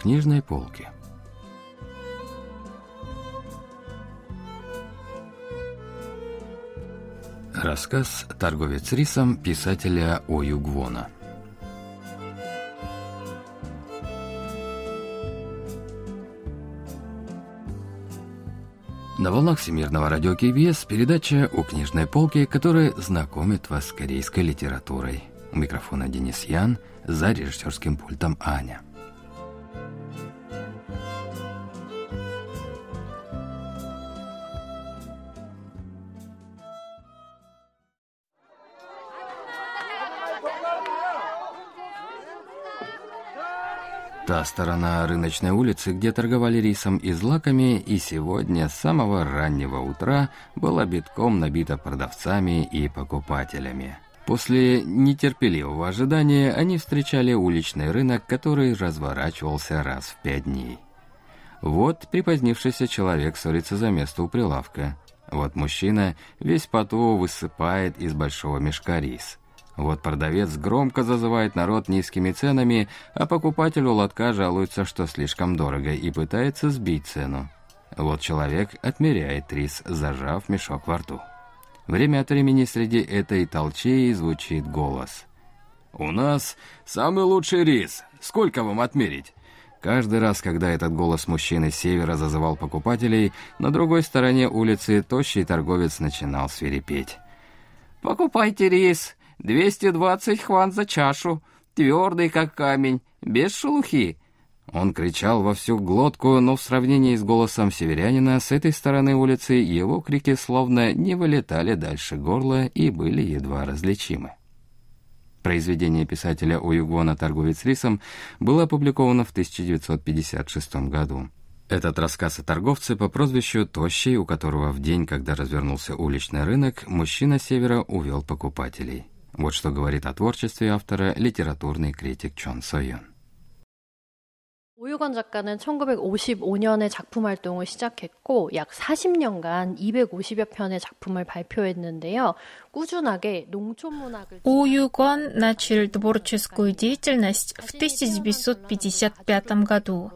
книжной полки. Рассказ «Торговец рисом» писателя Ою Гвона. На волнах Всемирного радио КБС передача «У книжной полки», которая знакомит вас с корейской литературой. У микрофона Денис Ян, за режиссерским пультом Аня. Та сторона рыночной улицы, где торговали рисом и злаками, и сегодня с самого раннего утра была битком набита продавцами и покупателями. После нетерпеливого ожидания они встречали уличный рынок, который разворачивался раз в пять дней. Вот припозднившийся человек ссорится за место у прилавка. Вот мужчина весь поту высыпает из большого мешка рис. Вот продавец громко зазывает народ низкими ценами, а покупатель у лотка жалуется, что слишком дорого, и пытается сбить цену. Вот человек отмеряет рис, зажав мешок во рту. Время от времени среди этой толчей звучит голос. «У нас самый лучший рис. Сколько вам отмерить?» Каждый раз, когда этот голос мужчины с севера зазывал покупателей, на другой стороне улицы тощий торговец начинал свирепеть. «Покупайте рис!» 220 хван за чашу, твердый как камень, без шелухи». Он кричал во всю глотку, но в сравнении с голосом северянина с этой стороны улицы его крики словно не вылетали дальше горла и были едва различимы. Произведение писателя Уюгона «Торговец рисом» было опубликовано в 1956 году. Этот рассказ о торговце по прозвищу Тощий, у которого в день, когда развернулся уличный рынок, мужчина севера увел покупателей. Вот что говорит о творчестве автора литературный критик Чон Сойон. 오유건 작가는 1955년에 작품 활동을 시작했고 약 40년간 250여 편의 작품을 발표했는데요. 꾸준하게 농촌 문학을 Уюгон начал творческую деятельность в 1955 году.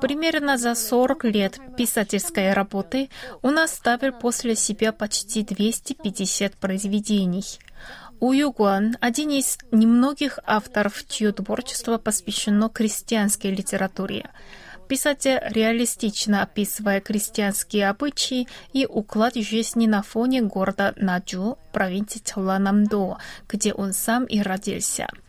Примерно за 40 лет писательской работы он оставил после себя почти 250 произведений. Уюгуан – один из немногих авторов, чье творчество посвящено крестьянской литературе. Писатель реалистично описывая крестьянские обычаи и уклад жизни на фоне города Наджу, провинции Чоланамдо, где он сам и родился –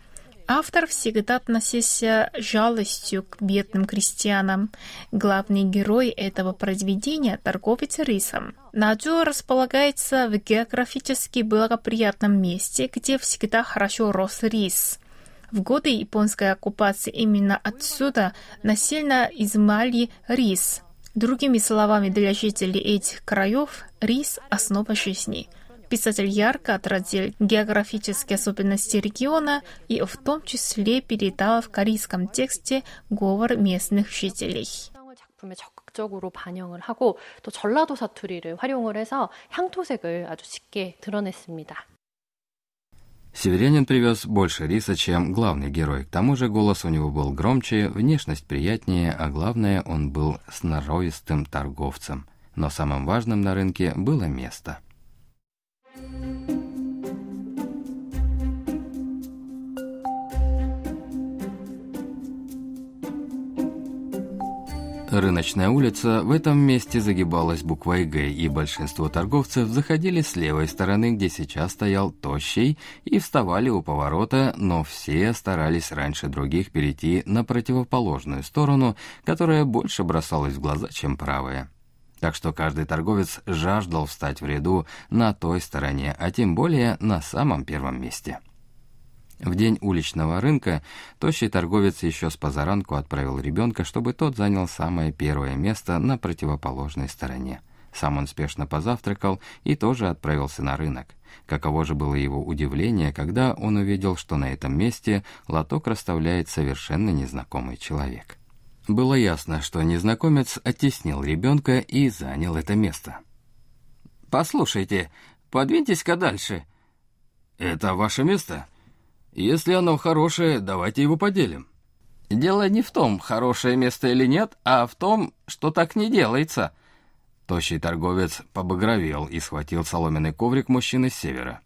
Автор всегда относился жалостью к бедным крестьянам. Главный герой этого произведения – торговец рисом. Наджо располагается в географически благоприятном месте, где всегда хорошо рос рис. В годы японской оккупации именно отсюда насильно изымали рис. Другими словами, для жителей этих краев рис – основа жизни – Писатель ярко отразил географические особенности региона и в том числе передал в корейском тексте говор местных жителей. 작품에 적극적으로 반영을 하고 또 전라도 사투리를 활용을 해서 향토색을 아주 쉽게 드러냈습니다. Северянин привез больше риса, чем главный герой. К тому же голос у него был громче, внешность приятнее, а главное, он был сноровистым торговцем. Но самым важным на рынке было место – Рыночная улица в этом месте загибалась буквой «Г», и большинство торговцев заходили с левой стороны, где сейчас стоял тощий, и вставали у поворота, но все старались раньше других перейти на противоположную сторону, которая больше бросалась в глаза, чем правая. Так что каждый торговец жаждал встать в ряду на той стороне, а тем более на самом первом месте. В день уличного рынка тощий торговец еще с позаранку отправил ребенка, чтобы тот занял самое первое место на противоположной стороне. Сам он спешно позавтракал и тоже отправился на рынок. Каково же было его удивление, когда он увидел, что на этом месте лоток расставляет совершенно незнакомый человек. Было ясно, что незнакомец оттеснил ребенка и занял это место. «Послушайте, подвиньтесь-ка дальше». «Это ваше место?» Если оно хорошее, давайте его поделим. Дело не в том, хорошее место или нет, а в том, что так не делается. Тощий торговец побагровел и схватил соломенный коврик мужчины с севера.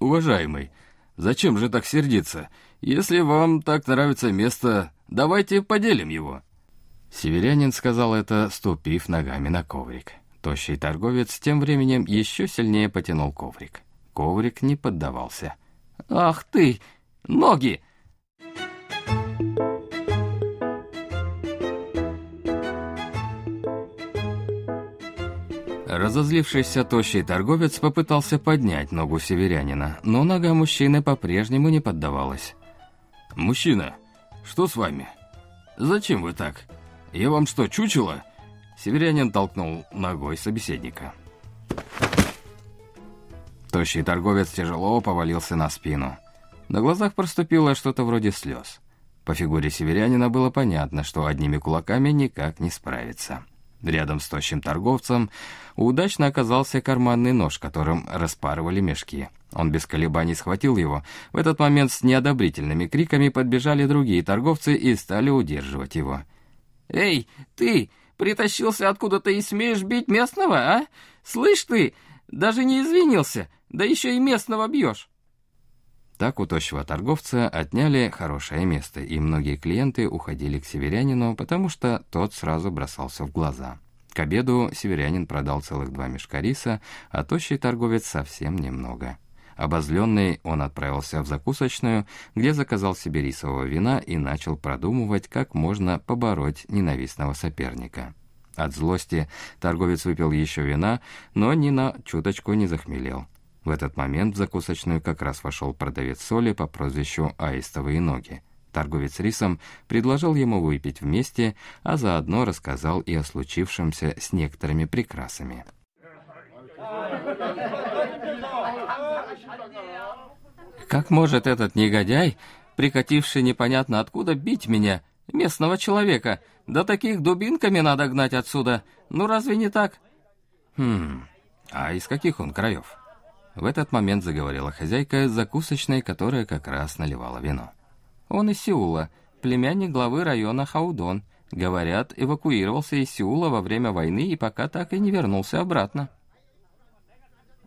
«Уважаемый, зачем же так сердиться? Если вам так нравится место, давайте поделим его». Северянин сказал это, ступив ногами на коврик. Тощий торговец тем временем еще сильнее потянул коврик. Коврик не поддавался. «Ах ты! Ноги!» Разозлившийся тощий торговец попытался поднять ногу северянина, но нога мужчины по-прежнему не поддавалась. «Мужчина, что с вами? Зачем вы так? Я вам что, чучело?» Северянин толкнул ногой собеседника. Тощий торговец тяжело повалился на спину. На глазах проступило что-то вроде слез. По фигуре северянина было понятно, что одними кулаками никак не справиться. Рядом с тощим торговцем удачно оказался карманный нож, которым распарывали мешки. Он без колебаний схватил его. В этот момент с неодобрительными криками подбежали другие торговцы и стали удерживать его. «Эй, ты! Притащился откуда-то и смеешь бить местного, а? Слышь ты, даже не извинился, да еще и местного бьешь!» Так у тощего торговца отняли хорошее место, и многие клиенты уходили к северянину, потому что тот сразу бросался в глаза. К обеду северянин продал целых два мешка риса, а тощий торговец совсем немного. Обозленный, он отправился в закусочную, где заказал себе рисового вина и начал продумывать, как можно побороть ненавистного соперника. От злости торговец выпил еще вина, но ни на чуточку не захмелел. В этот момент в закусочную как раз вошел продавец соли по прозвищу «Аистовые ноги». Торговец рисом предложил ему выпить вместе, а заодно рассказал и о случившемся с некоторыми прикрасами. «Как может этот негодяй, прикативший непонятно откуда, бить меня, местного человека? Да таких дубинками надо гнать отсюда. Ну разве не так?» «Хм, а из каких он краев?» В этот момент заговорила хозяйка закусочной, которая как раз наливала вино. «Он из Сеула, племянник главы района Хаудон. Говорят, эвакуировался из Сеула во время войны и пока так и не вернулся обратно».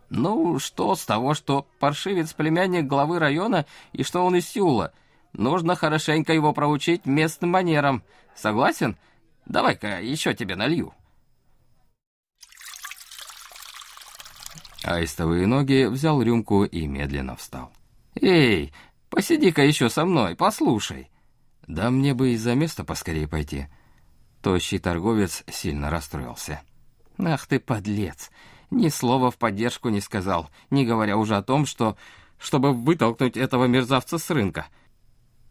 «Ну, что с того, что паршивец племянник главы района и что он из Сеула? Нужно хорошенько его проучить местным манерам. Согласен? Давай-ка еще тебе налью». Аистовые ноги взял рюмку и медленно встал. «Эй, посиди-ка еще со мной, послушай». «Да мне бы из-за места поскорее пойти». Тощий торговец сильно расстроился. «Ах ты, подлец! Ни слова в поддержку не сказал, не говоря уже о том, что... чтобы вытолкнуть этого мерзавца с рынка».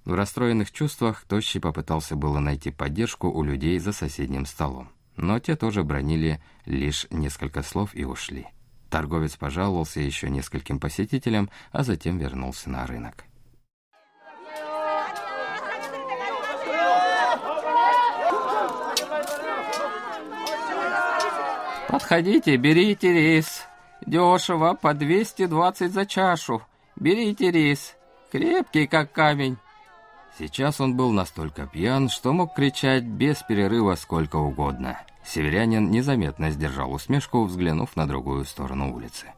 В расстроенных чувствах Тощий попытался было найти поддержку у людей за соседним столом. Но те тоже бронили лишь несколько слов и ушли. Торговец пожаловался еще нескольким посетителям, а затем вернулся на рынок. «Подходите, берите рис. Дешево, по 220 за чашу. Берите рис. Крепкий, как камень». Сейчас он был настолько пьян, что мог кричать без перерыва сколько угодно. Северянин незаметно сдержал усмешку, взглянув на другую сторону улицы.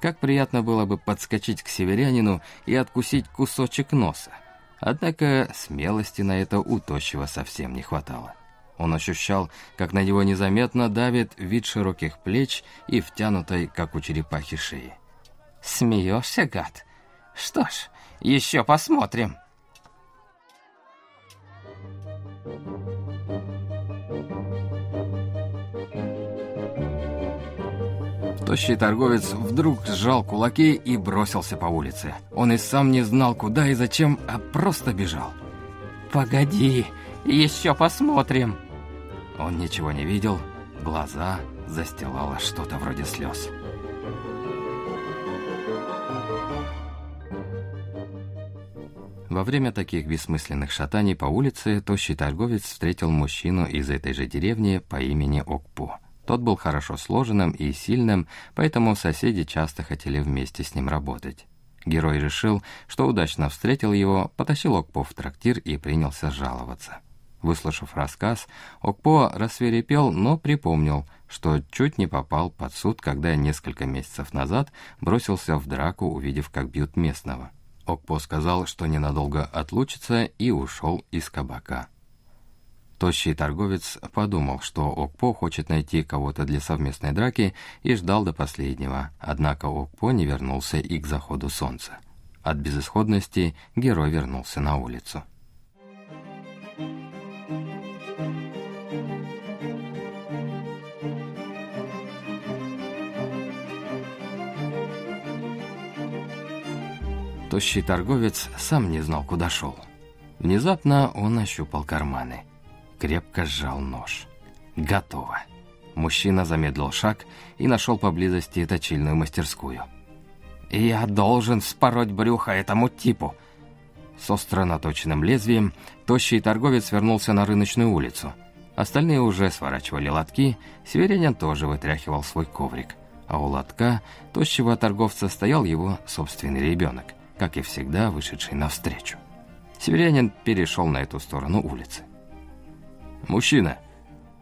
Как приятно было бы подскочить к северянину и откусить кусочек носа. Однако смелости на это у тощего совсем не хватало. Он ощущал, как на него незаметно давит вид широких плеч и втянутой, как у черепахи, шеи. «Смеешься, гад? Что ж, еще посмотрим!» Тощий торговец вдруг сжал кулаки и бросился по улице. Он и сам не знал, куда и зачем, а просто бежал. «Погоди, еще посмотрим!» Он ничего не видел, глаза застилало что-то вроде слез. Во время таких бессмысленных шатаний по улице тощий торговец встретил мужчину из этой же деревни по имени Окпу. Тот был хорошо сложенным и сильным, поэтому соседи часто хотели вместе с ним работать. Герой решил, что удачно встретил его, потащил Окпо в трактир и принялся жаловаться. Выслушав рассказ, Окпо рассверепел, но припомнил, что чуть не попал под суд, когда несколько месяцев назад бросился в драку, увидев, как бьют местного. Окпо сказал, что ненадолго отлучится, и ушел из кабака. Тощий торговец подумал, что Окпо хочет найти кого-то для совместной драки и ждал до последнего, однако Окпо не вернулся и к заходу солнца. От безысходности герой вернулся на улицу. Тощий торговец сам не знал, куда шел. Внезапно он ощупал карманы. Крепко сжал нож. Готово. Мужчина замедлил шаг и нашел поблизости точильную мастерскую. «Я должен спороть брюхо этому типу!» С остро наточенным лезвием тощий торговец вернулся на рыночную улицу. Остальные уже сворачивали лотки, Северянин тоже вытряхивал свой коврик. А у лотка тощего торговца стоял его собственный ребенок как и всегда, вышедший навстречу. Северянин перешел на эту сторону улицы. «Мужчина,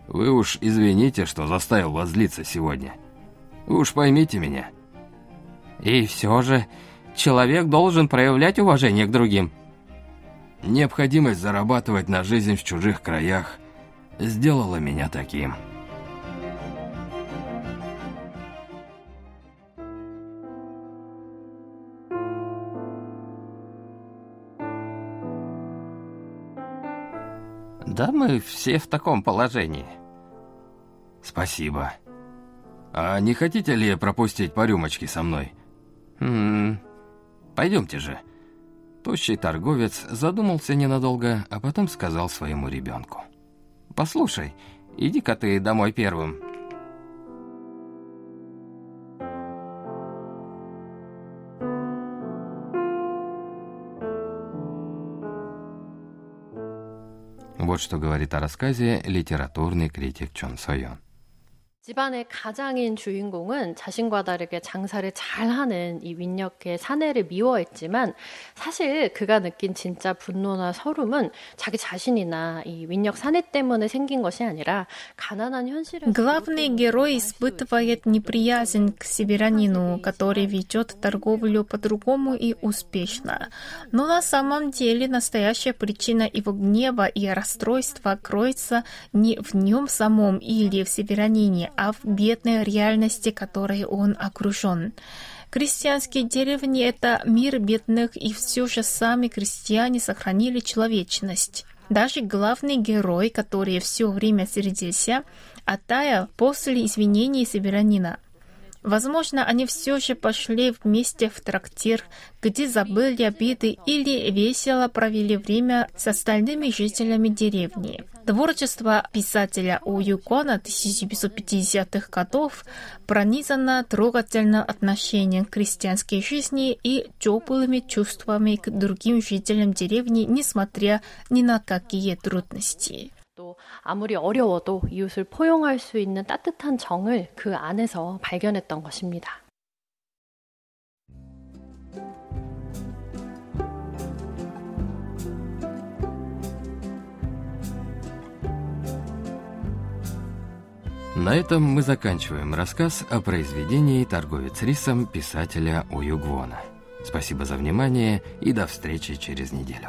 вы уж извините, что заставил вас злиться сегодня. Уж поймите меня». «И все же, человек должен проявлять уважение к другим». «Необходимость зарабатывать на жизнь в чужих краях сделала меня таким». Да мы все в таком положении. Спасибо. А не хотите ли пропустить по рюмочке со мной? Хм, пойдемте же. Тощий торговец задумался ненадолго, а потом сказал своему ребенку. «Послушай, иди-ка ты домой первым. Вот что говорит о рассказе литературный критик Чон Сойон. 집안의 가장인 주인공은 자신과 다르게 장사를 잘하는 이 윈역의 사내를 미워했지만 사실 그가 느낀 진짜 분노나 서름은 자기 자신이나 이 윈역 사내 때문에 생긴 것이 아니라 가난한 현실을 Главный герой испытывает неприязнь к северянину, который ведет торговлю по-другому и успешно. Но на самом деле настоящая причина его гнева и расстройства кроется не в нем самом или в северянине, в бедной реальности, которой он окружен. Крестьянские деревни — это мир бедных, и все же сами крестьяне сохранили человечность. Даже главный герой, который все время сердился, оттаял после извинений северянина. Возможно, они все же пошли вместе в трактир, где забыли обиды или весело провели время с остальными жителями деревни. Творчество писателя У Юкона 1950-х годов пронизано трогательным отношением к крестьянской жизни и теплыми чувствами к другим жителям деревни, несмотря ни на какие трудности. 또 아무리 어려워도 이웃을 포용할 수 있는 따뜻한 정을 그 안에서 발견했던 것입니다. На этом мы заканчиваем рассказ о произведении «Торговец рисом» писателя Уюгвона. Спасибо за внимание и до встречи через неделю.